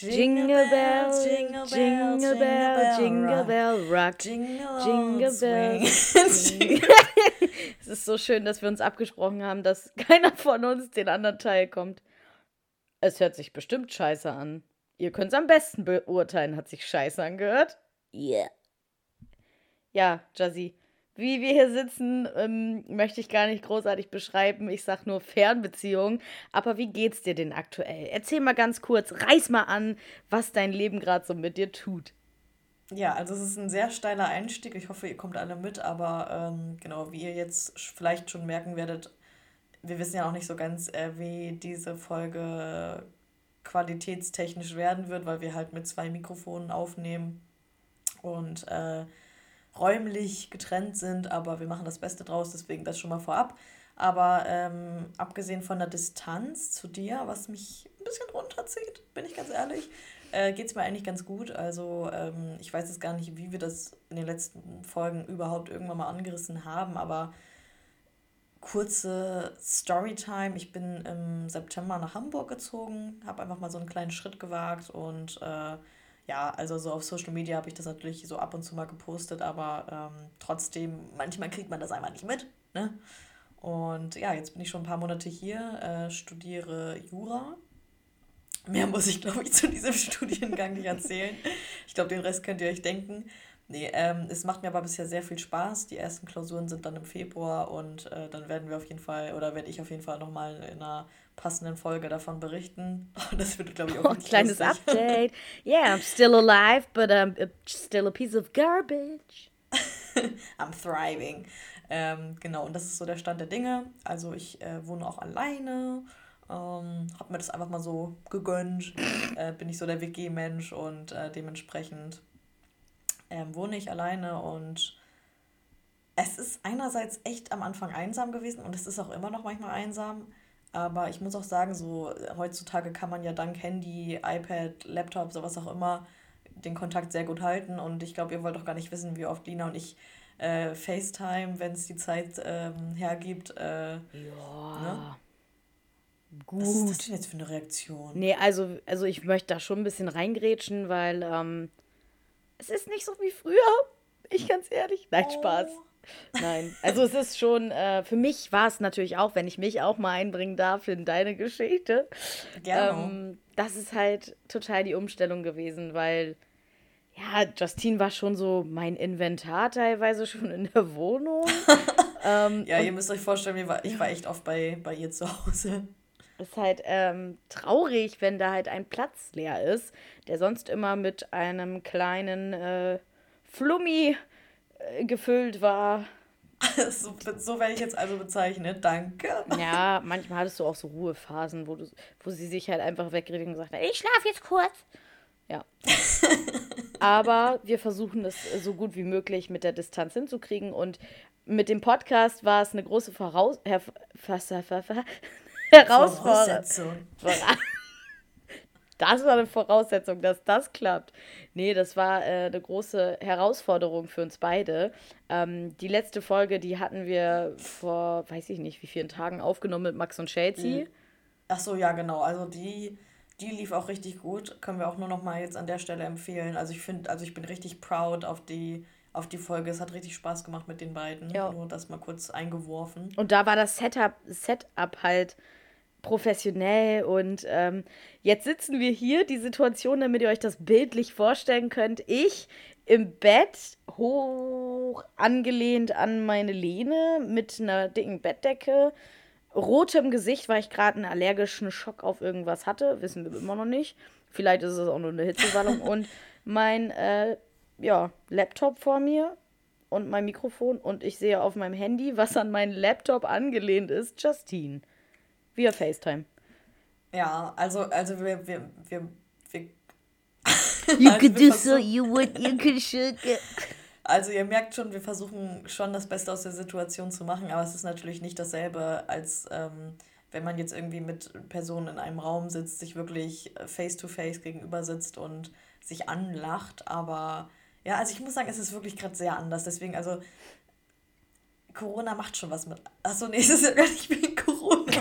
Jingle bell, jingle bell, jingle bell, jingle bell, rock, jingle, jingle bell. es ist so schön, dass wir uns abgesprochen haben, dass keiner von uns den anderen Teil kommt. Es hört sich bestimmt scheiße an. Ihr könnt es am besten beurteilen. Hat sich scheiße angehört? Yeah. Ja, Jazzy. Wie wir hier sitzen, ähm, möchte ich gar nicht großartig beschreiben. Ich sag nur Fernbeziehung. Aber wie geht's dir denn aktuell? Erzähl mal ganz kurz, reiß mal an, was dein Leben gerade so mit dir tut. Ja, also es ist ein sehr steiler Einstieg. Ich hoffe, ihr kommt alle mit, aber ähm, genau, wie ihr jetzt vielleicht schon merken werdet, wir wissen ja auch nicht so ganz, äh, wie diese Folge qualitätstechnisch werden wird, weil wir halt mit zwei Mikrofonen aufnehmen und äh, räumlich getrennt sind, aber wir machen das Beste draus, deswegen das schon mal vorab. Aber ähm, abgesehen von der Distanz zu dir, was mich ein bisschen runterzieht, bin ich ganz ehrlich, äh, geht es mir eigentlich ganz gut. Also ähm, ich weiß jetzt gar nicht, wie wir das in den letzten Folgen überhaupt irgendwann mal angerissen haben, aber kurze Storytime. Ich bin im September nach Hamburg gezogen, habe einfach mal so einen kleinen Schritt gewagt und äh, ja, also so auf Social Media habe ich das natürlich so ab und zu mal gepostet, aber ähm, trotzdem, manchmal kriegt man das einfach nicht mit. Ne? Und ja, jetzt bin ich schon ein paar Monate hier, äh, studiere Jura. Mehr muss ich, glaube ich, zu diesem Studiengang nicht erzählen. Ich glaube, den Rest könnt ihr euch denken. Nee, ähm, es macht mir aber bisher sehr viel Spaß. Die ersten Klausuren sind dann im Februar und äh, dann werden wir auf jeden Fall, oder werde ich auf jeden Fall nochmal in einer passenden Folge davon berichten. Das wird, glaube ich, auch oh, Kleines lustig. Update. Yeah, I'm still alive, but I'm still a piece of garbage. I'm thriving. Ähm, genau, und das ist so der Stand der Dinge. Also ich äh, wohne auch alleine. Ähm, habe mir das einfach mal so gegönnt. Äh, bin ich so der WG-Mensch und äh, dementsprechend ähm, wohne ich alleine und es ist einerseits echt am Anfang einsam gewesen und es ist auch immer noch manchmal einsam. Aber ich muss auch sagen, so heutzutage kann man ja dank Handy, iPad, Laptop, sowas auch immer, den Kontakt sehr gut halten. Und ich glaube, ihr wollt auch gar nicht wissen, wie oft Lina und ich äh, FaceTime, wenn es die Zeit ähm, hergibt. Äh, ja. Ne? Gut. Was ist das denn jetzt für eine Reaktion? Nee, also, also ich möchte da schon ein bisschen reingrätschen, weil ähm, es ist nicht so wie früher. Ich ganz ehrlich. Nein, oh. Spaß. Nein, also es ist schon, äh, für mich war es natürlich auch, wenn ich mich auch mal einbringen darf in deine Geschichte. Gerne. Ähm, das ist halt total die Umstellung gewesen, weil ja, Justine war schon so mein Inventar teilweise schon in der Wohnung. ähm, ja, ihr müsst euch vorstellen, ich war, ich war echt oft bei, bei ihr zu Hause. Ist halt ähm, traurig, wenn da halt ein Platz leer ist, der sonst immer mit einem kleinen äh, Flummi äh, gefüllt war. so, so werde ich jetzt also bezeichnet, danke. Ja, manchmal hattest du auch so Ruhephasen, wo, du, wo sie sich halt einfach wegredet und gesagt hat, ich schlafe jetzt kurz. Ja. Aber wir versuchen es so gut wie möglich mit der Distanz hinzukriegen und mit dem Podcast war es eine große Voraus Her Herausforderung. Das war eine Voraussetzung, dass das klappt. Nee, das war äh, eine große Herausforderung für uns beide. Ähm, die letzte Folge, die hatten wir vor, weiß ich nicht, wie vielen Tagen aufgenommen mit Max und Chelsea. Mhm. Ach so, ja, genau. Also die, die lief auch richtig gut. Können wir auch nur noch mal jetzt an der Stelle empfehlen. Also ich finde, also ich bin richtig proud auf die auf die Folge. Es hat richtig Spaß gemacht mit den beiden. Ja. Nur das mal kurz eingeworfen. Und da war das Setup, Setup halt professionell und ähm, jetzt sitzen wir hier, die Situation, damit ihr euch das bildlich vorstellen könnt. Ich im Bett, hoch angelehnt an meine Lehne mit einer dicken Bettdecke, rotem Gesicht, weil ich gerade einen allergischen Schock auf irgendwas hatte, wissen wir immer noch nicht. Vielleicht ist es auch nur eine Hitzewallung und mein äh, ja, Laptop vor mir und mein Mikrofon und ich sehe auf meinem Handy, was an meinen Laptop angelehnt ist, Justine. Via FaceTime. Ja, also, also wir, wir, wir, wir You also could do so, you would, you could should. Also ihr merkt schon, wir versuchen schon das Beste aus der Situation zu machen, aber es ist natürlich nicht dasselbe, als ähm, wenn man jetzt irgendwie mit Personen in einem Raum sitzt, sich wirklich face-to-face -face gegenüber sitzt und sich anlacht. Aber ja, also ich muss sagen, es ist wirklich gerade sehr anders. Deswegen, also Corona macht schon was mit. Achso, nee, es ist ja gar nicht wegen Corona.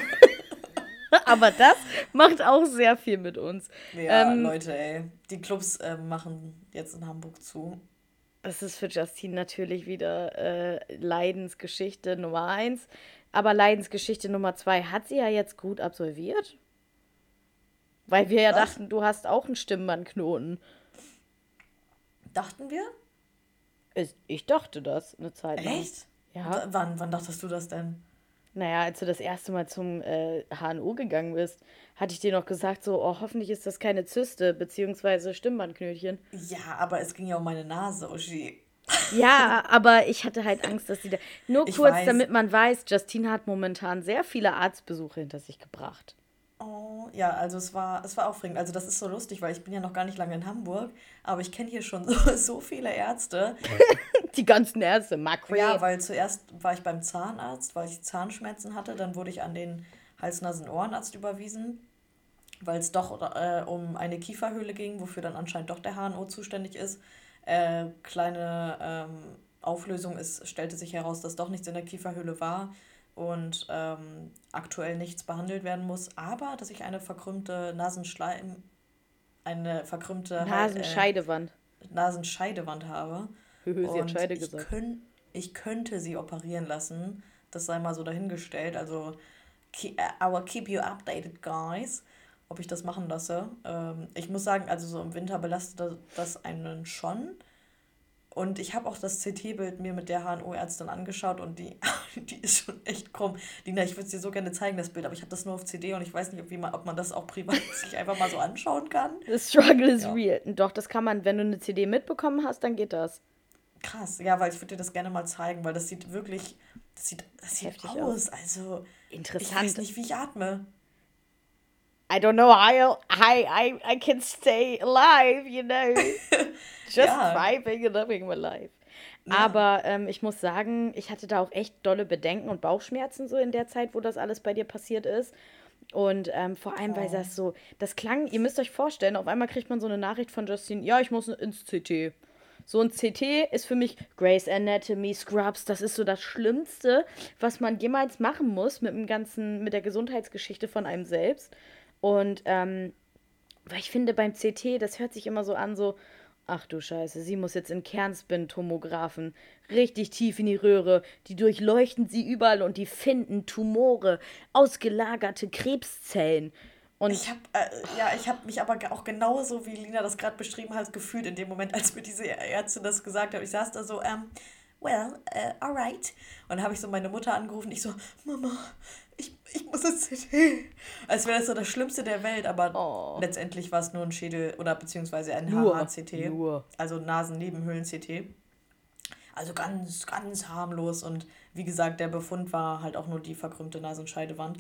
Aber das macht auch sehr viel mit uns. Ja, ähm, Leute, ey. Die Clubs äh, machen jetzt in Hamburg zu. Das ist für Justine natürlich wieder äh, Leidensgeschichte Nummer eins. Aber Leidensgeschichte Nummer zwei hat sie ja jetzt gut absolviert. Weil wir ja Was? dachten, du hast auch einen Stimmbandknoten. Dachten wir? Ich dachte das eine Zeit lang. Echt? Ja. W wann, wann dachtest du das denn? Naja, als du das erste Mal zum äh, HNO gegangen bist, hatte ich dir noch gesagt, so, oh, hoffentlich ist das keine Zyste, beziehungsweise Stimmbandknötchen. Ja, aber es ging ja um meine Nase, Uschi. Ja, aber ich hatte halt Angst, dass sie da. Nur ich kurz, weiß. damit man weiß, Justine hat momentan sehr viele Arztbesuche hinter sich gebracht. Oh, ja, also es war, es war aufregend. Also das ist so lustig, weil ich bin ja noch gar nicht lange in Hamburg, aber ich kenne hier schon so, so viele Ärzte. Die ganzen Ärzte, Macri. Ja, weil zuerst war ich beim Zahnarzt, weil ich Zahnschmerzen hatte, dann wurde ich an den Hals-Nasen-Ohrenarzt überwiesen, weil es doch äh, um eine Kieferhöhle ging, wofür dann anscheinend doch der HNO zuständig ist. Äh, kleine ähm, Auflösung, es stellte sich heraus, dass doch nichts in der Kieferhöhle war und ähm, aktuell nichts behandelt werden muss, aber dass ich eine verkrümmte Nasenschleim, eine verkrümmte Nasenscheidewand, äh, Nasenscheidewand habe. Sie hat Scheide ich gesagt. Könnt, ich könnte sie operieren lassen. Das sei mal so dahingestellt. Also, keep, I will keep you updated, guys, ob ich das machen lasse. Ähm, ich muss sagen, also so im Winter belastet das einen schon. Und ich habe auch das CT-Bild mir mit der HNO-Ärztin angeschaut und die, die ist schon echt krumm. Dina, ich würde es dir so gerne zeigen, das Bild, aber ich habe das nur auf CD und ich weiß nicht, ob, wie man, ob man das auch privat sich einfach mal so anschauen kann. The struggle is ja. real. Doch, das kann man, wenn du eine CD mitbekommen hast, dann geht das. Krass, ja, weil ich würde dir das gerne mal zeigen, weil das sieht wirklich, das sieht, das sieht aus. aus. Also, Interessant. ich weiß nicht, wie ich atme. I don't know how I, I, I can stay alive, you know. Just ja. thriving and living my life. Ja. Aber ähm, ich muss sagen, ich hatte da auch echt dolle Bedenken und Bauchschmerzen so in der Zeit, wo das alles bei dir passiert ist. Und ähm, vor allem, oh. weil das so, das klang, ihr müsst euch vorstellen, auf einmal kriegt man so eine Nachricht von Justine, ja, ich muss ins CT. So ein CT ist für mich Grace Anatomy, Scrubs, das ist so das Schlimmste, was man jemals machen muss mit dem ganzen, mit der Gesundheitsgeschichte von einem selbst. Und ähm, weil ich finde, beim CT, das hört sich immer so an, so, ach du Scheiße, sie muss jetzt in Kernspin-Tomographen richtig tief in die Röhre, die durchleuchten sie überall und die finden Tumore, ausgelagerte Krebszellen. Und ich habe äh, ja, ich habe mich aber auch genauso, wie Lina das gerade beschrieben hat, gefühlt in dem Moment, als mir diese Ärztin das gesagt hat. Ich saß da so, ähm, well, uh, alright. Und dann habe ich so meine Mutter angerufen. Ich so, Mama, ich, ich muss ins CT. Als wäre das so das Schlimmste der Welt, aber oh. letztendlich war es nur ein Schädel- oder beziehungsweise ein HH-CT. Also Nasennebenhöhlen-CT. Also ganz, ganz harmlos. Und wie gesagt, der Befund war halt auch nur die verkrümmte Nasenscheidewand.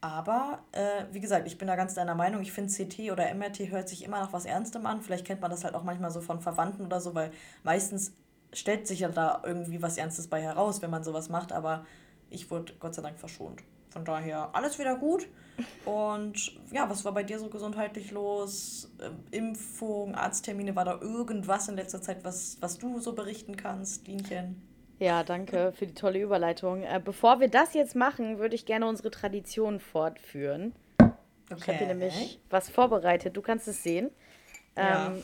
Aber, äh, wie gesagt, ich bin da ganz deiner Meinung. Ich finde, CT oder MRT hört sich immer nach was Ernstem an. Vielleicht kennt man das halt auch manchmal so von Verwandten oder so, weil meistens stellt sich ja da irgendwie was Ernstes bei heraus, wenn man sowas macht. Aber ich wurde Gott sei Dank verschont. Von daher alles wieder gut. Und ja, was war bei dir so gesundheitlich los? Ähm, Impfung, Arzttermine, war da irgendwas in letzter Zeit, was, was du so berichten kannst, Dienchen? Ja, danke für die tolle Überleitung. Äh, bevor wir das jetzt machen, würde ich gerne unsere Tradition fortführen. Okay. Ich habe hier nämlich was vorbereitet. Du kannst es sehen. Ja. Ähm,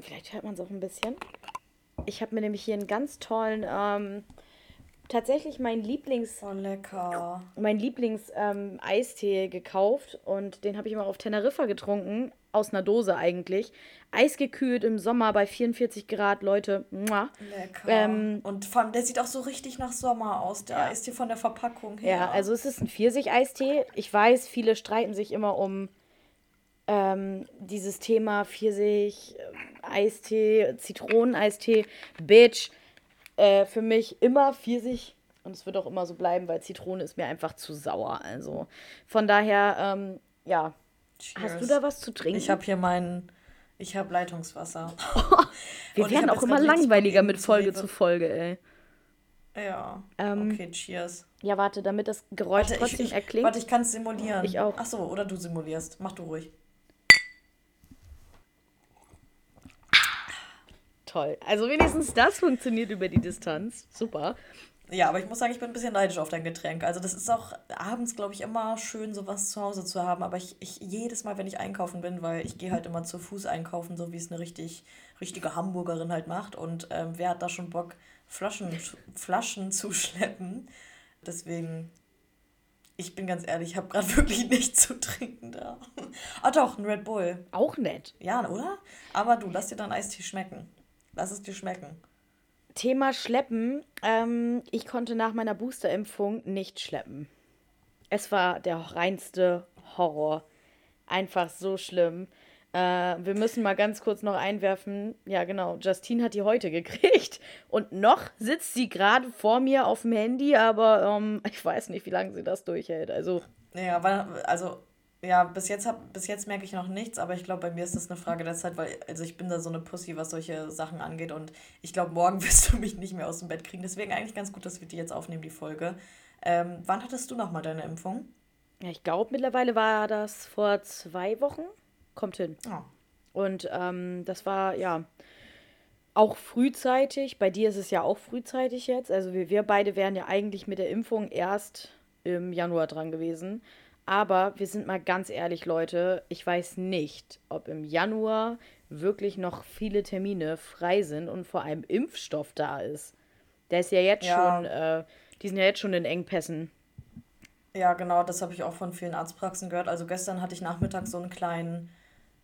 vielleicht hört man es auch ein bisschen. Ich habe mir nämlich hier einen ganz tollen ähm, tatsächlich mein Lieblings. Oh, lecker. Mein Lieblings-Eistee ähm, gekauft und den habe ich immer auf Teneriffa getrunken. Aus einer Dose eigentlich. Eisgekühlt im Sommer bei 44 Grad, Leute. Lecker. Ähm, und vor allem, der sieht auch so richtig nach Sommer aus, der ja. Eistee von der Verpackung her. Ja, also es ist ein Pfirsich-Eistee. Ich weiß, viele streiten sich immer um ähm, dieses Thema Pfirsich, äh, Eistee, Zitroneneistee. Bitch äh, für mich immer Pfirsich und es wird auch immer so bleiben, weil Zitrone ist mir einfach zu sauer. Also von daher, ähm, ja. Cheers. Hast du da was zu trinken? Ich habe hier meinen, ich habe Leitungswasser. Wir werden auch immer langweiliger mit Folge zu Folge, ey. Ja. Ähm, okay, cheers. Ja, warte, damit das Geräusch warte, trotzdem ich, erklingt. Warte, ich kann es simulieren. Ich auch. Ach so, oder du simulierst. Mach du ruhig. toll. Also wenigstens das funktioniert über die Distanz. Super. Ja, aber ich muss sagen, ich bin ein bisschen neidisch auf dein Getränk. Also das ist auch abends, glaube ich, immer schön, sowas zu Hause zu haben. Aber ich, ich jedes Mal, wenn ich einkaufen bin, weil ich gehe halt immer zu Fuß einkaufen, so wie es eine richtig, richtige Hamburgerin halt macht. Und ähm, wer hat da schon Bock, Flaschen, Flaschen zu schleppen? Deswegen, ich bin ganz ehrlich, ich habe gerade wirklich nichts zu trinken da. Ah doch, ein Red Bull. Auch nett. Ja, oder? Aber du, lass dir dein Eistee schmecken. Lass es dir schmecken. Thema Schleppen. Ähm, ich konnte nach meiner Boosterimpfung nicht schleppen. Es war der reinste Horror. Einfach so schlimm. Äh, wir müssen mal ganz kurz noch einwerfen. Ja, genau. Justine hat die heute gekriegt. Und noch sitzt sie gerade vor mir auf dem Handy, aber ähm, ich weiß nicht, wie lange sie das durchhält. Also. Ja, also ja, bis jetzt, hab, bis jetzt merke ich noch nichts, aber ich glaube, bei mir ist das eine Frage der Zeit, weil also ich bin da so eine Pussy, was solche Sachen angeht und ich glaube, morgen wirst du mich nicht mehr aus dem Bett kriegen. Deswegen eigentlich ganz gut, dass wir die jetzt aufnehmen, die Folge. Ähm, wann hattest du nochmal deine Impfung? Ja, ich glaube, mittlerweile war das vor zwei Wochen. Kommt hin. Oh. Und ähm, das war, ja, auch frühzeitig. Bei dir ist es ja auch frühzeitig jetzt. Also wir, wir beide wären ja eigentlich mit der Impfung erst im Januar dran gewesen. Aber wir sind mal ganz ehrlich, Leute, ich weiß nicht, ob im Januar wirklich noch viele Termine frei sind und vor allem Impfstoff da ist. Der ist ja jetzt ja. schon, äh, die sind ja jetzt schon in Engpässen. Ja, genau, das habe ich auch von vielen Arztpraxen gehört. Also gestern hatte ich nachmittags so einen kleinen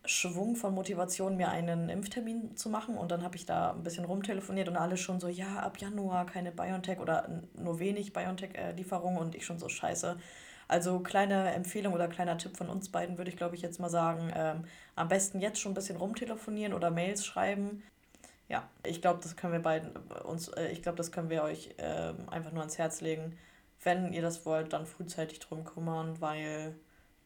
Schwung von Motivation, mir einen Impftermin zu machen. Und dann habe ich da ein bisschen rumtelefoniert und alle schon so, ja, ab Januar keine BioNTech oder nur wenig BioNTech-Lieferungen. Äh, und ich schon so, scheiße also kleine Empfehlung oder kleiner Tipp von uns beiden würde ich, glaube ich, jetzt mal sagen, ähm, am besten jetzt schon ein bisschen rumtelefonieren oder Mails schreiben. Ja, ich glaube, das können wir beiden äh, uns, äh, ich glaube, das können wir euch äh, einfach nur ans Herz legen. Wenn ihr das wollt, dann frühzeitig drum kümmern, weil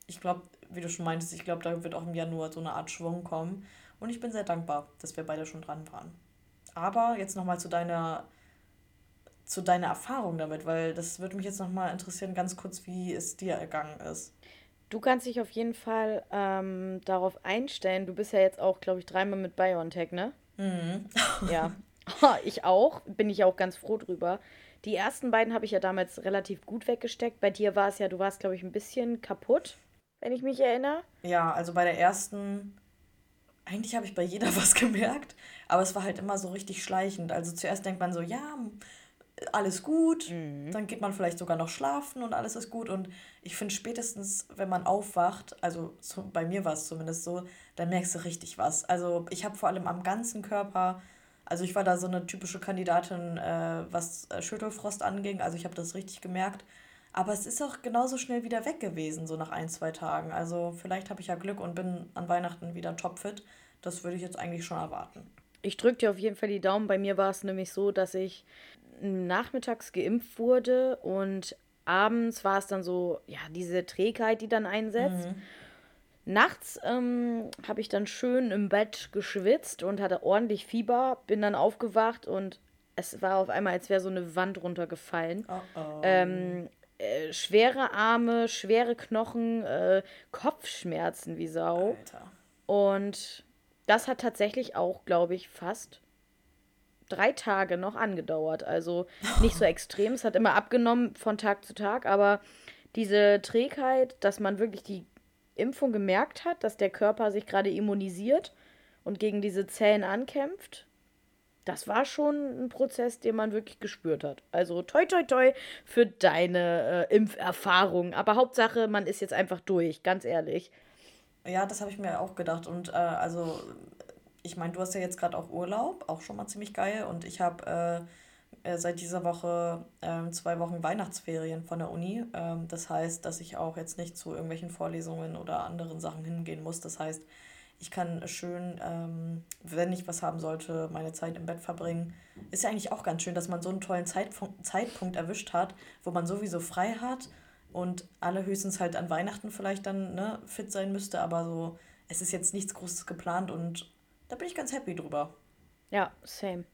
ich glaube, wie du schon meintest, ich glaube, da wird auch im Januar so eine Art Schwung kommen. Und ich bin sehr dankbar, dass wir beide schon dran waren. Aber jetzt nochmal zu deiner zu deiner Erfahrung damit, weil das würde mich jetzt nochmal interessieren, ganz kurz, wie es dir ergangen ist. Du kannst dich auf jeden Fall ähm, darauf einstellen. Du bist ja jetzt auch, glaube ich, dreimal mit BioNTech, ne? Mhm. ja. ich auch. Bin ich auch ganz froh drüber. Die ersten beiden habe ich ja damals relativ gut weggesteckt. Bei dir war es ja, du warst, glaube ich, ein bisschen kaputt, wenn ich mich erinnere. Ja, also bei der ersten, eigentlich habe ich bei jeder was gemerkt, aber es war halt immer so richtig schleichend. Also zuerst denkt man so, ja, alles gut, mhm. dann geht man vielleicht sogar noch schlafen und alles ist gut. Und ich finde spätestens, wenn man aufwacht, also so, bei mir war es zumindest so, dann merkst du richtig was. Also ich habe vor allem am ganzen Körper, also ich war da so eine typische Kandidatin, äh, was äh, Schüttelfrost anging, also ich habe das richtig gemerkt. Aber es ist auch genauso schnell wieder weg gewesen, so nach ein, zwei Tagen. Also vielleicht habe ich ja Glück und bin an Weihnachten wieder topfit. Das würde ich jetzt eigentlich schon erwarten. Ich drücke dir auf jeden Fall die Daumen. Bei mir war es nämlich so, dass ich nachmittags geimpft wurde und abends war es dann so, ja, diese Trägheit, die dann einsetzt. Mhm. Nachts ähm, habe ich dann schön im Bett geschwitzt und hatte ordentlich Fieber, bin dann aufgewacht und es war auf einmal, als wäre so eine Wand runtergefallen. Oh oh. Ähm, äh, schwere Arme, schwere Knochen, äh, Kopfschmerzen wie Sau. Alter. Und das hat tatsächlich auch, glaube ich, fast drei Tage noch angedauert. Also nicht so extrem. Es hat immer abgenommen von Tag zu Tag, aber diese Trägheit, dass man wirklich die Impfung gemerkt hat, dass der Körper sich gerade immunisiert und gegen diese Zellen ankämpft, das war schon ein Prozess, den man wirklich gespürt hat. Also toi toi toi für deine äh, Impferfahrung. Aber Hauptsache, man ist jetzt einfach durch, ganz ehrlich. Ja, das habe ich mir auch gedacht. Und äh, also ich meine, du hast ja jetzt gerade auch Urlaub, auch schon mal ziemlich geil. Und ich habe äh, äh, seit dieser Woche äh, zwei Wochen Weihnachtsferien von der Uni. Ähm, das heißt, dass ich auch jetzt nicht zu irgendwelchen Vorlesungen oder anderen Sachen hingehen muss. Das heißt, ich kann schön, ähm, wenn ich was haben sollte, meine Zeit im Bett verbringen. Ist ja eigentlich auch ganz schön, dass man so einen tollen Zeitpunkt, Zeitpunkt erwischt hat, wo man sowieso frei hat und alle höchstens halt an Weihnachten vielleicht dann ne, fit sein müsste, aber so, es ist jetzt nichts Großes geplant und da bin ich ganz happy drüber. Ja, same.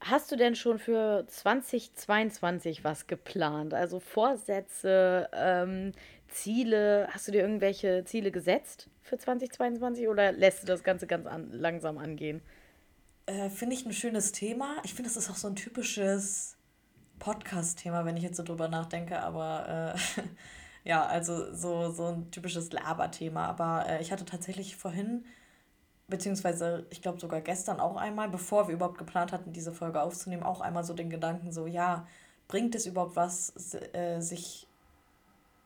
Hast du denn schon für 2022 was geplant? Also Vorsätze, ähm, Ziele? Hast du dir irgendwelche Ziele gesetzt für 2022 oder lässt du das Ganze ganz an, langsam angehen? Äh, finde ich ein schönes Thema. Ich finde, das ist auch so ein typisches Podcast-Thema, wenn ich jetzt so drüber nachdenke, aber äh, ja, also so, so ein typisches Laberthema. Aber äh, ich hatte tatsächlich vorhin, beziehungsweise ich glaube sogar gestern auch einmal, bevor wir überhaupt geplant hatten, diese Folge aufzunehmen, auch einmal so den Gedanken, so ja, bringt es überhaupt was, äh, sich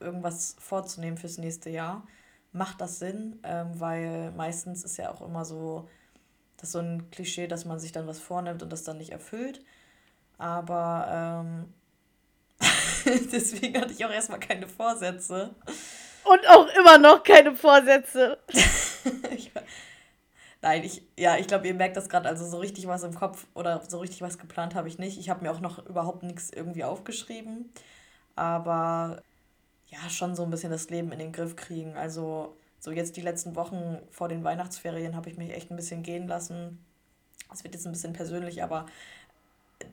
irgendwas vorzunehmen fürs nächste Jahr? Macht das Sinn? Ähm, weil meistens ist ja auch immer so, das so ein Klischee, dass man sich dann was vornimmt und das dann nicht erfüllt. Aber ähm, deswegen hatte ich auch erstmal keine Vorsätze. Und auch immer noch keine Vorsätze. ich, nein, ich, ja, ich glaube, ihr merkt das gerade, also so richtig was im Kopf oder so richtig was geplant habe ich nicht. Ich habe mir auch noch überhaupt nichts irgendwie aufgeschrieben. Aber ja, schon so ein bisschen das Leben in den Griff kriegen. Also so jetzt die letzten Wochen vor den Weihnachtsferien habe ich mich echt ein bisschen gehen lassen. Es wird jetzt ein bisschen persönlich, aber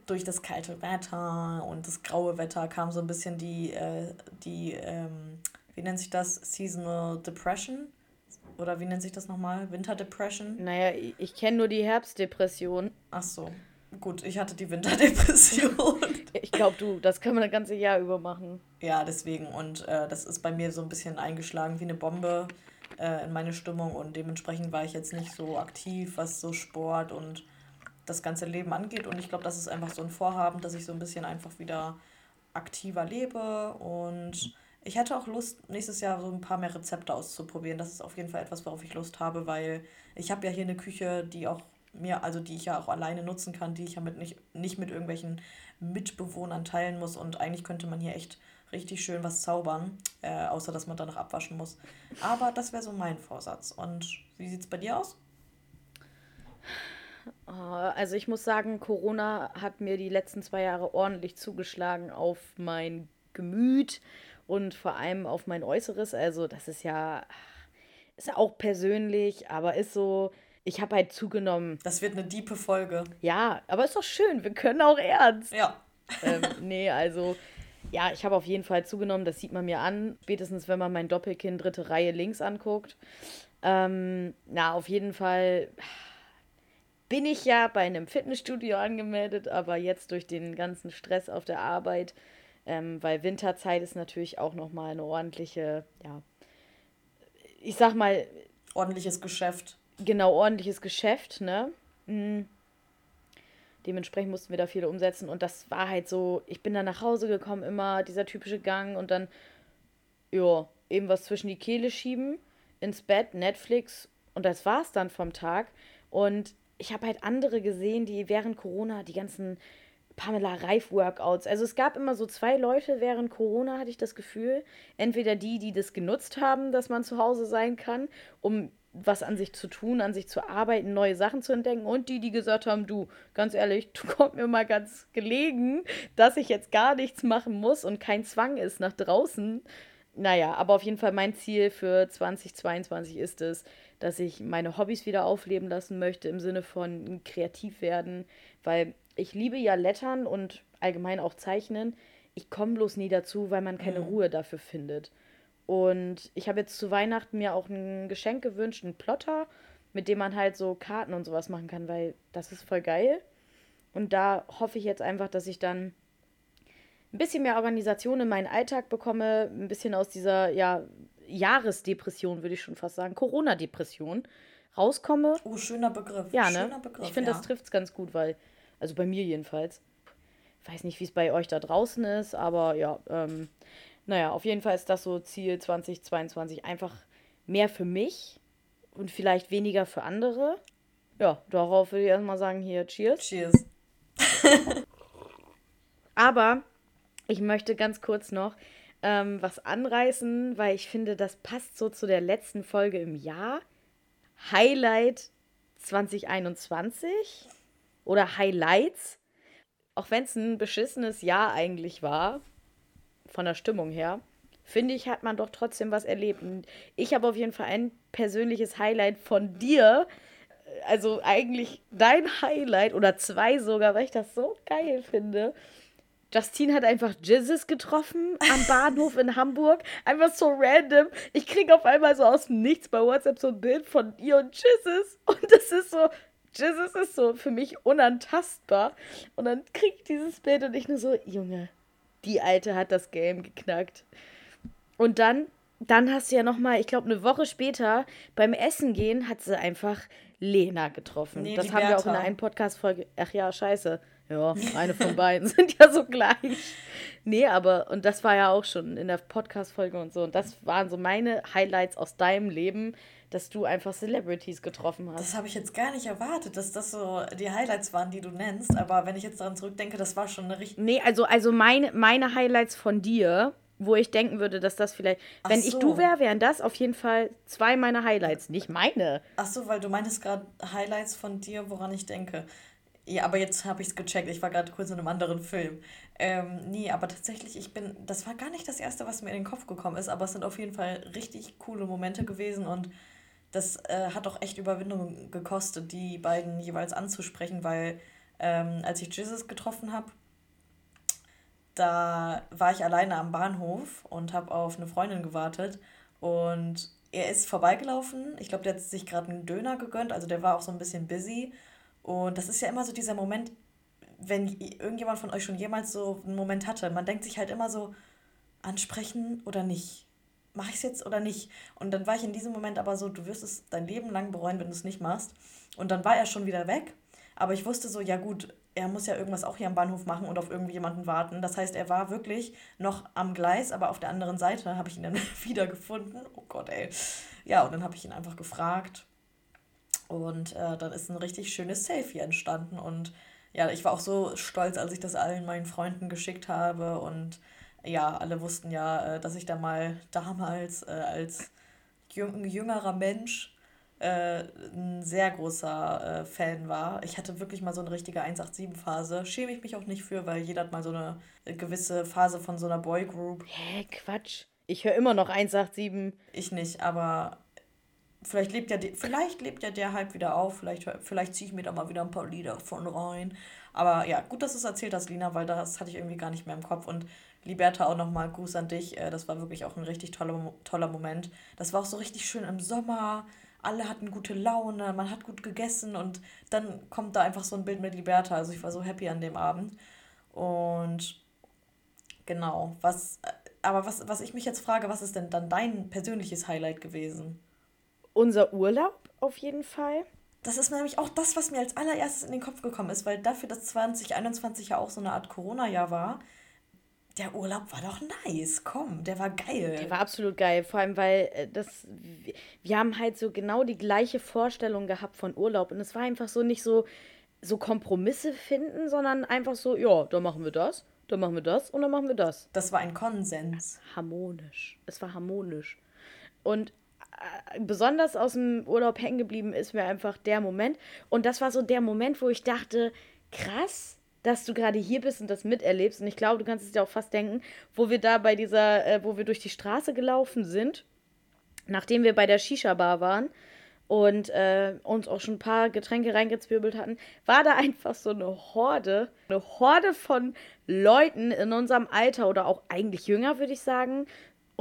durch das kalte Wetter und das graue Wetter kam so ein bisschen die, äh, die ähm, wie nennt sich das, Seasonal Depression? Oder wie nennt sich das nochmal? Winter Depression? Naja, ich kenne nur die Herbstdepression. Ach so. Gut, ich hatte die Winterdepression. ich glaube, du, das können wir das ganze Jahr über machen. Ja, deswegen. Und äh, das ist bei mir so ein bisschen eingeschlagen wie eine Bombe äh, in meine Stimmung. Und dementsprechend war ich jetzt nicht so aktiv, was so Sport und das ganze Leben angeht. Und ich glaube, das ist einfach so ein Vorhaben, dass ich so ein bisschen einfach wieder aktiver lebe. Und ich hätte auch Lust, nächstes Jahr so ein paar mehr Rezepte auszuprobieren. Das ist auf jeden Fall etwas, worauf ich Lust habe, weil ich habe ja hier eine Küche, die auch mir, also die ich ja auch alleine nutzen kann, die ich ja mit nicht, nicht mit irgendwelchen Mitbewohnern teilen muss. Und eigentlich könnte man hier echt richtig schön was zaubern, äh, außer dass man danach abwaschen muss. Aber das wäre so mein Vorsatz. Und wie sieht es bei dir aus? Ah, also ich muss sagen, Corona hat mir die letzten zwei Jahre ordentlich zugeschlagen auf mein Gemüt und vor allem auf mein Äußeres. Also das ist ja, ist ja auch persönlich, aber ist so, ich habe halt zugenommen. Das wird eine diepe Folge. Ja, aber ist doch schön, wir können auch ernst. Ja. ähm, nee, also ja, ich habe auf jeden Fall zugenommen, das sieht man mir an, spätestens wenn man mein Doppelkind dritte Reihe links anguckt. Ähm, na, auf jeden Fall bin ich ja bei einem Fitnessstudio angemeldet, aber jetzt durch den ganzen Stress auf der Arbeit, ähm, weil Winterzeit ist natürlich auch nochmal eine ordentliche, ja, ich sag mal. Ordentliches Geschäft. Genau, ordentliches Geschäft, ne? Mhm. Dementsprechend mussten wir da viel umsetzen und das war halt so, ich bin dann nach Hause gekommen, immer dieser typische Gang und dann, ja, eben was zwischen die Kehle schieben, ins Bett, Netflix und das war's dann vom Tag. Und ich habe halt andere gesehen, die während Corona die ganzen Pamela Reif Workouts. Also es gab immer so zwei Leute während Corona, hatte ich das Gefühl. Entweder die, die das genutzt haben, dass man zu Hause sein kann, um was an sich zu tun, an sich zu arbeiten, neue Sachen zu entdecken und die, die gesagt haben, du, ganz ehrlich, du kommst mir mal ganz gelegen, dass ich jetzt gar nichts machen muss und kein Zwang ist nach draußen. Naja, aber auf jeden Fall mein Ziel für 2022 ist es, dass ich meine Hobbys wieder aufleben lassen möchte im Sinne von kreativ werden, weil ich liebe ja Lettern und allgemein auch Zeichnen. Ich komme bloß nie dazu, weil man keine mhm. Ruhe dafür findet. Und ich habe jetzt zu Weihnachten mir auch ein Geschenk gewünscht, einen Plotter, mit dem man halt so Karten und sowas machen kann, weil das ist voll geil. Und da hoffe ich jetzt einfach, dass ich dann ein bisschen mehr Organisation in meinen Alltag bekomme, ein bisschen aus dieser ja, Jahresdepression, würde ich schon fast sagen, Corona-Depression rauskomme. Oh, schöner Begriff. Ja, ne? Schöner Begriff, ich finde, ja. das trifft es ganz gut, weil, also bei mir jedenfalls. Ich weiß nicht, wie es bei euch da draußen ist, aber ja, ähm, naja, auf jeden Fall ist das so Ziel 2022. Einfach mehr für mich und vielleicht weniger für andere. Ja, darauf würde ich erstmal sagen, hier, cheers. Cheers. aber ich möchte ganz kurz noch ähm, was anreißen, weil ich finde, das passt so zu der letzten Folge im Jahr. Highlight 2021 oder Highlights. Auch wenn es ein beschissenes Jahr eigentlich war, von der Stimmung her, finde ich, hat man doch trotzdem was erlebt. Und ich habe auf jeden Fall ein persönliches Highlight von dir. Also eigentlich dein Highlight oder zwei sogar, weil ich das so geil finde. Justine hat einfach Jizzes getroffen am Bahnhof in Hamburg. Einfach so random. Ich kriege auf einmal so aus dem Nichts bei WhatsApp so ein Bild von ihr und Jizzes. Und das ist so, Jesus ist so für mich unantastbar. Und dann kriege ich dieses Bild und ich nur so, Junge, die Alte hat das Game geknackt. Und dann, dann hast du ja nochmal, ich glaube, eine Woche später beim Essen gehen hat sie einfach Lena getroffen. Nee, das haben wir auch in einer Podcast-Folge. Ach ja, scheiße. Ja, eine von beiden sind ja so gleich. Nee, aber, und das war ja auch schon in der Podcast-Folge und so. Und das waren so meine Highlights aus deinem Leben, dass du einfach Celebrities getroffen hast. Das habe ich jetzt gar nicht erwartet, dass das so die Highlights waren, die du nennst. Aber wenn ich jetzt daran zurückdenke, das war schon eine richtige. Nee, also, also meine, meine Highlights von dir, wo ich denken würde, dass das vielleicht. Ach wenn so. ich du wäre, wären das auf jeden Fall zwei meiner Highlights, nicht meine. Ach so, weil du meintest gerade Highlights von dir, woran ich denke. Ja, aber jetzt habe ich es gecheckt. Ich war gerade kurz in einem anderen Film. Ähm, nee, aber tatsächlich, ich bin, das war gar nicht das Erste, was mir in den Kopf gekommen ist, aber es sind auf jeden Fall richtig coole Momente gewesen und das äh, hat auch echt Überwindung gekostet, die beiden jeweils anzusprechen, weil ähm, als ich Jesus getroffen habe, da war ich alleine am Bahnhof und habe auf eine Freundin gewartet und er ist vorbeigelaufen. Ich glaube, der hat sich gerade einen Döner gegönnt, also der war auch so ein bisschen busy und das ist ja immer so dieser Moment, wenn irgendjemand von euch schon jemals so einen Moment hatte, man denkt sich halt immer so, ansprechen oder nicht. Mache ich es jetzt oder nicht? Und dann war ich in diesem Moment aber so, du wirst es dein Leben lang bereuen, wenn du es nicht machst. Und dann war er schon wieder weg. Aber ich wusste so, ja gut, er muss ja irgendwas auch hier am Bahnhof machen und auf irgendjemanden warten. Das heißt, er war wirklich noch am Gleis, aber auf der anderen Seite habe ich ihn dann wieder gefunden. Oh Gott, ey. Ja, und dann habe ich ihn einfach gefragt, und äh, dann ist ein richtig schönes Selfie entstanden. Und ja, ich war auch so stolz, als ich das allen meinen Freunden geschickt habe. Und ja, alle wussten ja, äh, dass ich da mal damals äh, als jüng jüngerer Mensch äh, ein sehr großer äh, Fan war. Ich hatte wirklich mal so eine richtige 187-Phase. Schäme ich mich auch nicht für, weil jeder hat mal so eine gewisse Phase von so einer Boygroup. Hä, Quatsch. Ich höre immer noch 187. Ich nicht, aber Vielleicht lebt ja, die, vielleicht lebt ja der Hype wieder auf. Vielleicht, vielleicht ziehe ich mir da mal wieder ein paar Lieder von rein. Aber ja, gut, dass du es erzählt hast, Lina, weil das hatte ich irgendwie gar nicht mehr im Kopf. Und Liberta auch nochmal Gruß an dich. Äh, das war wirklich auch ein richtig toller, toller Moment. Das war auch so richtig schön im Sommer. Alle hatten gute Laune, man hat gut gegessen und dann kommt da einfach so ein Bild mit Liberta. Also ich war so happy an dem Abend. Und genau, was, äh, aber was, was ich mich jetzt frage, was ist denn dann dein persönliches Highlight gewesen? unser Urlaub auf jeden Fall. Das ist nämlich auch das, was mir als allererstes in den Kopf gekommen ist, weil dafür, dass 2021 ja auch so eine Art Corona-Jahr war, der Urlaub war doch nice. Komm, der war geil. Der war absolut geil. Vor allem, weil äh, das, wir haben halt so genau die gleiche Vorstellung gehabt von Urlaub. Und es war einfach so nicht so, so Kompromisse finden, sondern einfach so, ja, dann machen wir das, dann machen wir das und dann machen wir das. Das war ein Konsens. Harmonisch. Es war harmonisch. Und äh, besonders aus dem Urlaub hängen geblieben ist mir einfach der Moment. Und das war so der Moment, wo ich dachte, krass, dass du gerade hier bist und das miterlebst. Und ich glaube, du kannst es dir auch fast denken, wo wir da bei dieser, äh, wo wir durch die Straße gelaufen sind, nachdem wir bei der Shisha-Bar waren und äh, uns auch schon ein paar Getränke reingezwirbelt hatten, war da einfach so eine Horde, eine Horde von Leuten in unserem Alter oder auch eigentlich jünger, würde ich sagen,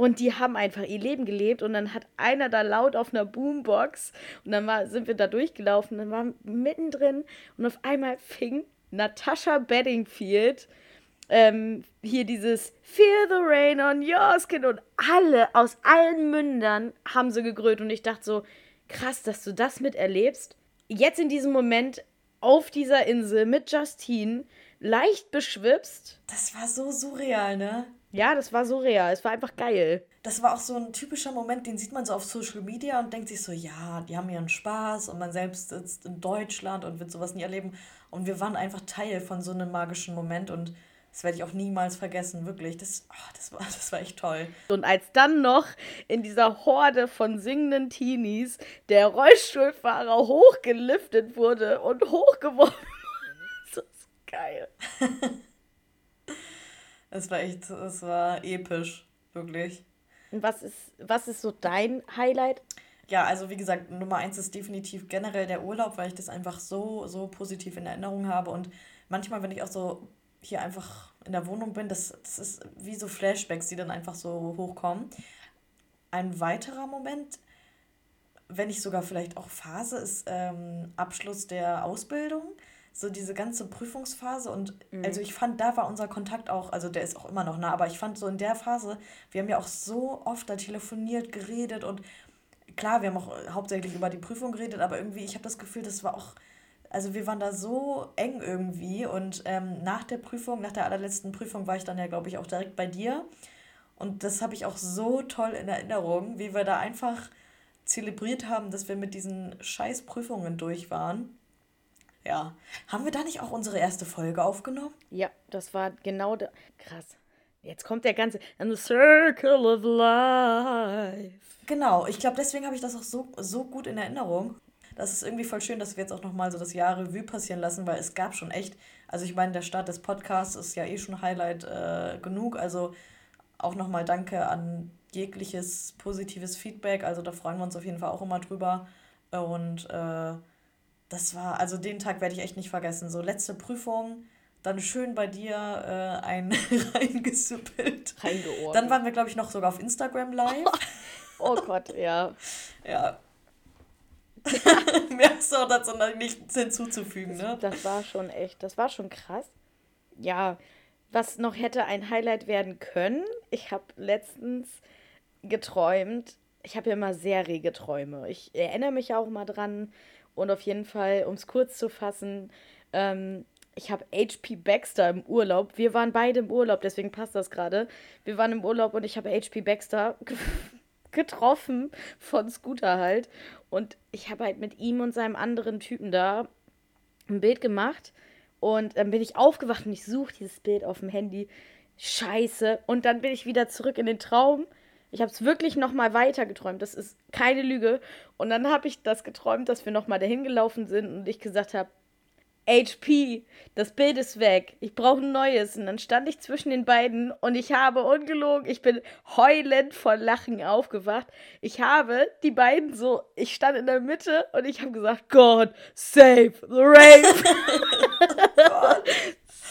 und die haben einfach ihr Leben gelebt. Und dann hat einer da laut auf einer Boombox und dann war, sind wir da durchgelaufen, dann waren mittendrin und auf einmal fing Natasha Bedingfield ähm, hier dieses Feel the rain on your skin und alle aus allen Mündern haben sie gegrölt und ich dachte so, krass, dass du das miterlebst. Jetzt in diesem Moment auf dieser Insel mit Justine, leicht beschwipst. Das war so surreal, ne? Ja, das war so real. Es war einfach geil. Das war auch so ein typischer Moment, den sieht man so auf Social Media und denkt sich so, ja, die haben ihren Spaß und man selbst sitzt in Deutschland und wird sowas nie erleben. Und wir waren einfach Teil von so einem magischen Moment und das werde ich auch niemals vergessen, wirklich. Das, oh, das, war, das war echt toll. Und als dann noch in dieser Horde von singenden Teenies der Rollstuhlfahrer hochgeliftet wurde und hochgeworfen wurde, das ist geil. Es war echt, es war episch, wirklich. Und was ist, was ist so dein Highlight? Ja, also wie gesagt, Nummer eins ist definitiv generell der Urlaub, weil ich das einfach so, so positiv in Erinnerung habe. Und manchmal, wenn ich auch so hier einfach in der Wohnung bin, das, das ist wie so Flashbacks, die dann einfach so hochkommen. Ein weiterer Moment wenn nicht sogar vielleicht auch Phase, ist ähm, Abschluss der Ausbildung. So diese ganze Prüfungsphase. Und mhm. also ich fand, da war unser Kontakt auch, also der ist auch immer noch nah, aber ich fand so in der Phase, wir haben ja auch so oft da telefoniert, geredet und klar, wir haben auch hauptsächlich über die Prüfung geredet, aber irgendwie, ich habe das Gefühl, das war auch also wir waren da so eng irgendwie und ähm, nach der Prüfung, nach der allerletzten Prüfung war ich dann ja, glaube ich, auch direkt bei dir. Und das habe ich auch so toll in Erinnerung, wie wir da einfach zelebriert haben, dass wir mit diesen scheiß Prüfungen durch waren. Ja. Haben wir da nicht auch unsere erste Folge aufgenommen? Ja, das war genau da. Krass. Jetzt kommt der ganze. And the Circle of Life. Genau, ich glaube, deswegen habe ich das auch so, so gut in Erinnerung. Das ist irgendwie voll schön, dass wir jetzt auch nochmal so das Jahr Revue passieren lassen, weil es gab schon echt. Also, ich meine, der Start des Podcasts ist ja eh schon Highlight äh, genug. Also, auch nochmal danke an jegliches positives Feedback. Also da freuen wir uns auf jeden Fall auch immer drüber. Und äh, das war, also den Tag werde ich echt nicht vergessen. So letzte Prüfung, dann schön bei dir äh, ein reingesuppelt. Reingeordnet. Dann waren wir, glaube ich, noch sogar auf Instagram live. oh Gott, ja. Ja. Mehr hast du auch dazu nichts hinzuzufügen, ne? Das war schon echt, das war schon krass. Ja, was noch hätte ein Highlight werden können, ich habe letztens geträumt, ich habe ja immer sehr rege Träume. Ich erinnere mich auch immer dran und auf jeden Fall, um es kurz zu fassen, ähm, ich habe HP Baxter im Urlaub. Wir waren beide im Urlaub, deswegen passt das gerade. Wir waren im Urlaub und ich habe HP Baxter getroffen von Scooter halt. Und ich habe halt mit ihm und seinem anderen Typen da ein Bild gemacht. Und dann bin ich aufgewacht und ich suche dieses Bild auf dem Handy. Scheiße. Und dann bin ich wieder zurück in den Traum. Ich habe es wirklich nochmal weiter geträumt. Das ist keine Lüge. Und dann habe ich das geträumt, dass wir nochmal dahin gelaufen sind und ich gesagt habe, HP, das Bild ist weg. Ich brauche ein neues. Und dann stand ich zwischen den beiden und ich habe ungelogen, ich bin heulend vor Lachen aufgewacht. Ich habe die beiden so, ich stand in der Mitte und ich habe gesagt, God, save the rave.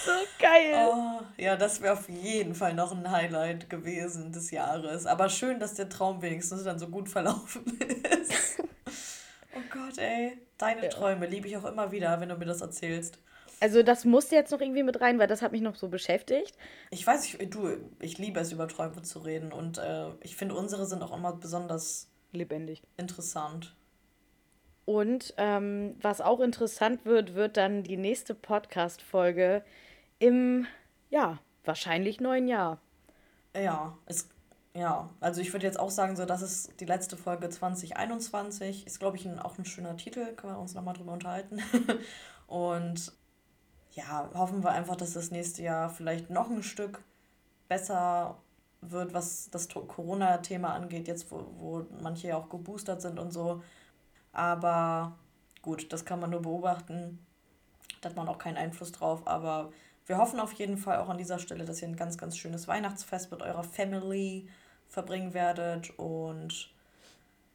so geil. Oh, ja, das wäre auf jeden Fall noch ein Highlight gewesen des Jahres. Aber schön, dass der Traum wenigstens dann so gut verlaufen ist. Oh Gott, ey. Deine ja. Träume liebe ich auch immer wieder, wenn du mir das erzählst. Also das musste jetzt noch irgendwie mit rein, weil das hat mich noch so beschäftigt. Ich weiß, ich, du, ich liebe es, über Träume zu reden. Und äh, ich finde, unsere sind auch immer besonders lebendig. Interessant. Und ähm, was auch interessant wird, wird dann die nächste Podcast-Folge im, ja, wahrscheinlich neuen Jahr. Ja, es, ja, also ich würde jetzt auch sagen, so, das ist die letzte Folge 2021. Ist, glaube ich, ein, auch ein schöner Titel, können wir uns nochmal drüber unterhalten. Und ja, hoffen wir einfach, dass das nächste Jahr vielleicht noch ein Stück besser wird, was das Corona-Thema angeht, jetzt wo, wo manche ja auch geboostert sind und so. Aber gut, das kann man nur beobachten. Da hat man auch keinen Einfluss drauf. Aber wir hoffen auf jeden Fall auch an dieser Stelle, dass ihr ein ganz, ganz schönes Weihnachtsfest mit eurer Family verbringen werdet und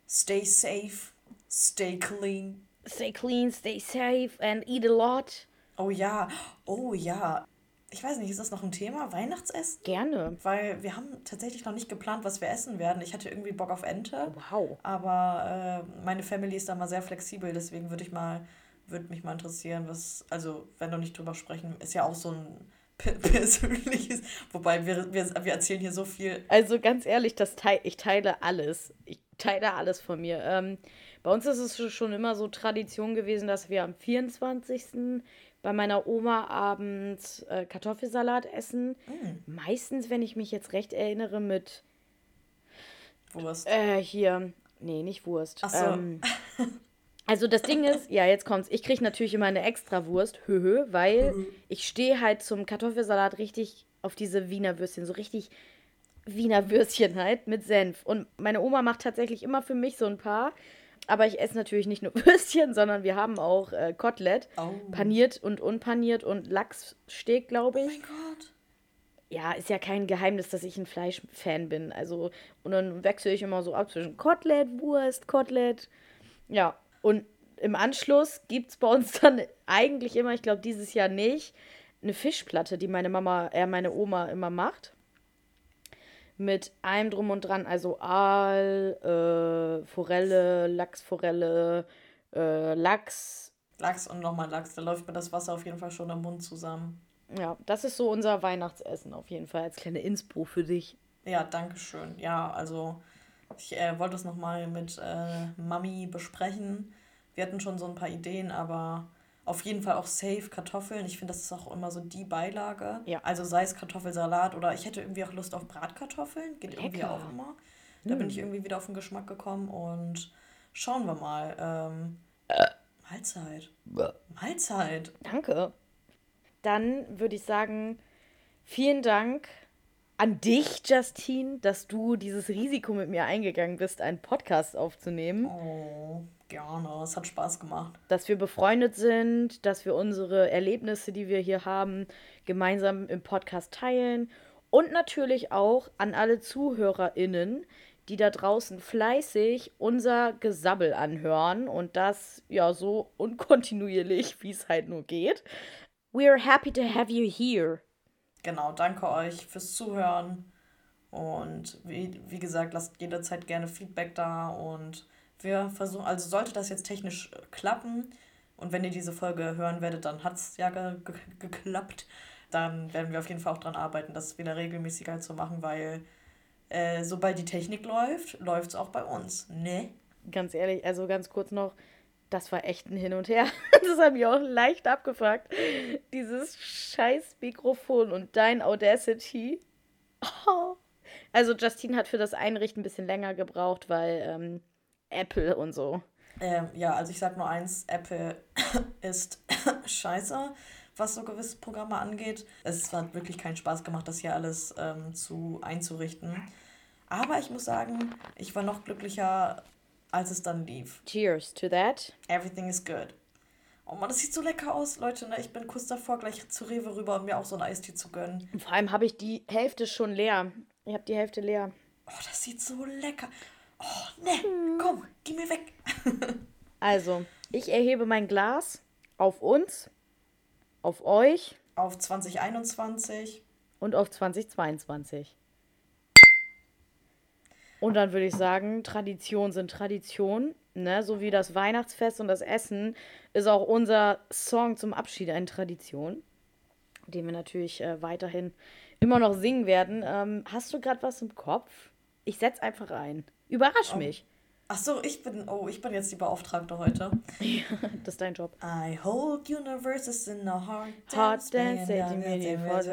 stay safe, stay clean. Stay clean, stay safe and eat a lot. Oh ja, oh ja. Ich weiß nicht, ist das noch ein Thema? Weihnachtsessen? Gerne. Weil wir haben tatsächlich noch nicht geplant, was wir essen werden. Ich hatte irgendwie Bock auf Ente. Wow. Aber äh, meine Family ist da mal sehr flexibel, deswegen würde ich mal würde mich mal interessieren, was, also wenn wir nicht drüber sprechen, ist ja auch so ein persönliches, wobei wir, wir, wir erzählen hier so viel. Also ganz ehrlich, das teil, ich teile alles. Ich teile alles von mir. Ähm, bei uns ist es schon immer so Tradition gewesen, dass wir am 24. bei meiner Oma abends äh, Kartoffelsalat essen. Mm. Meistens, wenn ich mich jetzt recht erinnere, mit Wurst. Äh, hier. Nee, nicht Wurst. Ach so. Ähm, Also das Ding ist, ja, jetzt kommt's. Ich kriege natürlich immer eine Extrawurst, höhö, weil ich stehe halt zum Kartoffelsalat richtig auf diese Wiener Würstchen, so richtig Wiener Würstchen halt mit Senf. Und meine Oma macht tatsächlich immer für mich so ein paar. Aber ich esse natürlich nicht nur Würstchen, sondern wir haben auch äh, Kotelett. Oh. Paniert und unpaniert und Lachssteak, glaube ich. Oh mein Gott. Ja, ist ja kein Geheimnis, dass ich ein Fleischfan bin. Also, und dann wechsle ich immer so ab zwischen Kotelett, Wurst, Kotelett. Ja, und im Anschluss gibt es bei uns dann eigentlich immer, ich glaube dieses Jahr nicht, eine Fischplatte, die meine Mama, äh, meine Oma immer macht. mit allem drum und dran, also Aal, äh, Forelle, Lachsforelle, äh, Lachs. Lachs und nochmal Lachs, da läuft mir das Wasser auf jeden Fall schon im Mund zusammen. Ja, das ist so unser Weihnachtsessen auf jeden Fall, als kleine Inspo für dich. Ja, danke schön. Ja, also ich äh, wollte es nochmal mit äh, Mami besprechen. Wir hatten schon so ein paar Ideen, aber auf jeden Fall auch safe Kartoffeln. Ich finde, das ist auch immer so die Beilage. Ja. Also sei es Kartoffelsalat oder ich hätte irgendwie auch Lust auf Bratkartoffeln. Geht Lecker. irgendwie auch immer. Da hm. bin ich irgendwie wieder auf den Geschmack gekommen und schauen wir mal. Ähm, äh. Mahlzeit. Mahlzeit. Danke. Dann würde ich sagen, vielen Dank an dich, Justine, dass du dieses Risiko mit mir eingegangen bist, einen Podcast aufzunehmen. Oh, gerne. Es hat Spaß gemacht. Dass wir befreundet sind, dass wir unsere Erlebnisse, die wir hier haben, gemeinsam im Podcast teilen. Und natürlich auch an alle ZuhörerInnen, die da draußen fleißig unser Gesabbel anhören und das ja so unkontinuierlich, wie es halt nur geht. We are happy to have you here genau, danke euch fürs Zuhören. Und wie, wie gesagt, lasst jederzeit gerne Feedback da. Und wir versuchen, also sollte das jetzt technisch äh, klappen, und wenn ihr diese Folge hören werdet, dann hat es ja ge ge geklappt. Dann werden wir auf jeden Fall auch daran arbeiten, das wieder regelmäßiger zu machen, weil äh, sobald die Technik läuft, läuft es auch bei uns. Ne? Ganz ehrlich, also ganz kurz noch, das war echt ein Hin und Her. Das hat mich auch leicht abgefuckt. Dieses scheiß Mikrofon und dein Audacity. Oh. Also Justine hat für das Einrichten ein bisschen länger gebraucht, weil ähm, Apple und so. Ähm, ja, also ich sag nur eins, Apple ist scheiße, was so gewisse Programme angeht. Es hat wirklich keinen Spaß gemacht, das hier alles ähm, zu einzurichten. Aber ich muss sagen, ich war noch glücklicher als es dann lief. Cheers to that. Everything is good. Oh man, das sieht so lecker aus, Leute. Ne? Ich bin kurz davor, gleich zu Rewe rüber und mir auch so ein Eistee zu gönnen. vor allem habe ich die Hälfte schon leer. Ich habe die Hälfte leer. Oh, das sieht so lecker. Oh, ne, hm. komm, geh mir weg. also, ich erhebe mein Glas auf uns, auf euch. Auf 2021. Und auf 2022. Und dann würde ich sagen, Tradition sind Tradition. Ne? So wie das Weihnachtsfest und das Essen ist auch unser Song zum Abschied eine Tradition, den wir natürlich äh, weiterhin immer noch singen werden. Ähm, hast du gerade was im Kopf? Ich setz einfach ein. Überrasch oh. mich. Ach so, ich bin, oh, ich bin jetzt die Beauftragte heute. Ja, das ist dein Job. I hold universes in the heart. Heart dance, for the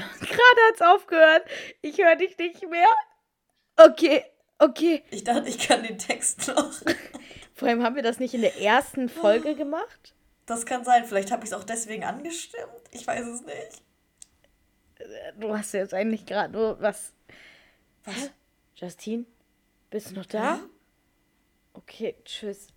Gerade hat's aufgehört. Ich höre dich nicht mehr. Okay, okay. Ich dachte, ich kann den Text noch. Vor allem haben wir das nicht in der ersten Folge gemacht. Das kann sein. Vielleicht habe ich es auch deswegen angestimmt. Ich weiß es nicht. Du hast jetzt eigentlich gerade nur was was? Justine? Bist du noch da? Okay, tschüss.